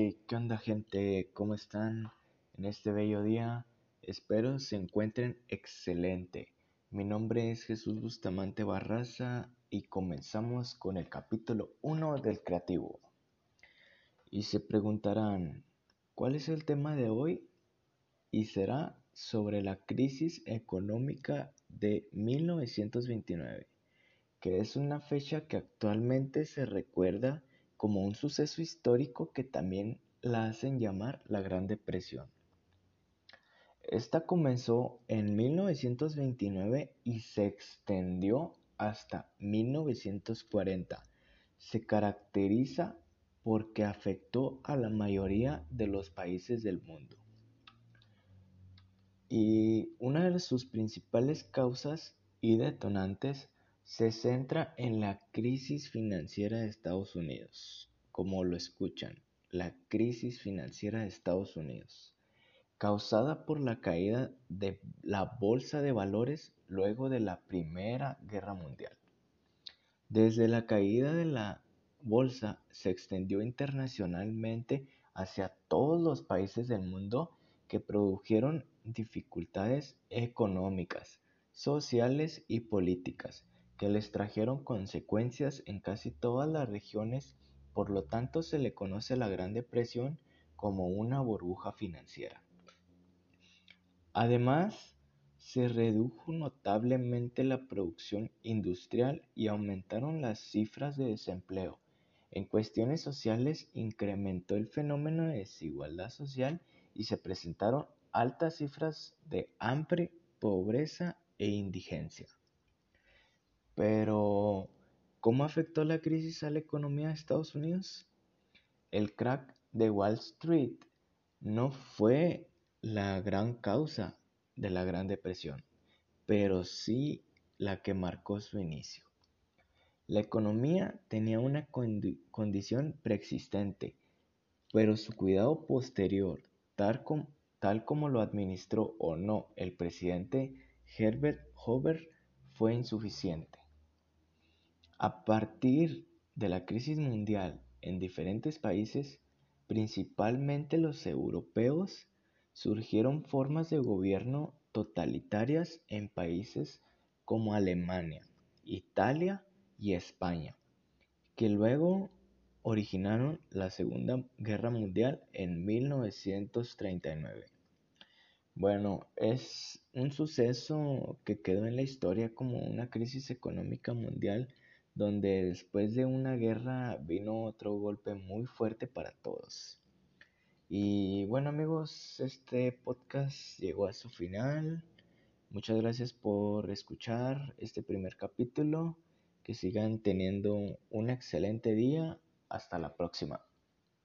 ¿qué onda gente? ¿Cómo están en este bello día? Espero se encuentren excelente. Mi nombre es Jesús Bustamante Barraza y comenzamos con el capítulo 1 del creativo. Y se preguntarán, ¿cuál es el tema de hoy? Y será sobre la crisis económica de 1929, que es una fecha que actualmente se recuerda como un suceso histórico que también la hacen llamar la Gran Depresión. Esta comenzó en 1929 y se extendió hasta 1940. Se caracteriza porque afectó a la mayoría de los países del mundo. Y una de sus principales causas y detonantes se centra en la crisis financiera de Estados Unidos, como lo escuchan, la crisis financiera de Estados Unidos, causada por la caída de la bolsa de valores luego de la Primera Guerra Mundial. Desde la caída de la bolsa se extendió internacionalmente hacia todos los países del mundo que produjeron dificultades económicas, sociales y políticas que les trajeron consecuencias en casi todas las regiones, por lo tanto se le conoce la Gran Depresión como una burbuja financiera. Además, se redujo notablemente la producción industrial y aumentaron las cifras de desempleo. En cuestiones sociales incrementó el fenómeno de desigualdad social y se presentaron altas cifras de hambre, pobreza e indigencia. Pero, ¿cómo afectó la crisis a la economía de Estados Unidos? El crack de Wall Street no fue la gran causa de la Gran Depresión, pero sí la que marcó su inicio. La economía tenía una condición preexistente, pero su cuidado posterior, tal, tal como lo administró o no el presidente Herbert Hoover, fue insuficiente. A partir de la crisis mundial en diferentes países, principalmente los europeos, surgieron formas de gobierno totalitarias en países como Alemania, Italia y España, que luego originaron la Segunda Guerra Mundial en 1939. Bueno, es un suceso que quedó en la historia como una crisis económica mundial donde después de una guerra vino otro golpe muy fuerte para todos. Y bueno amigos, este podcast llegó a su final. Muchas gracias por escuchar este primer capítulo. Que sigan teniendo un excelente día. Hasta la próxima.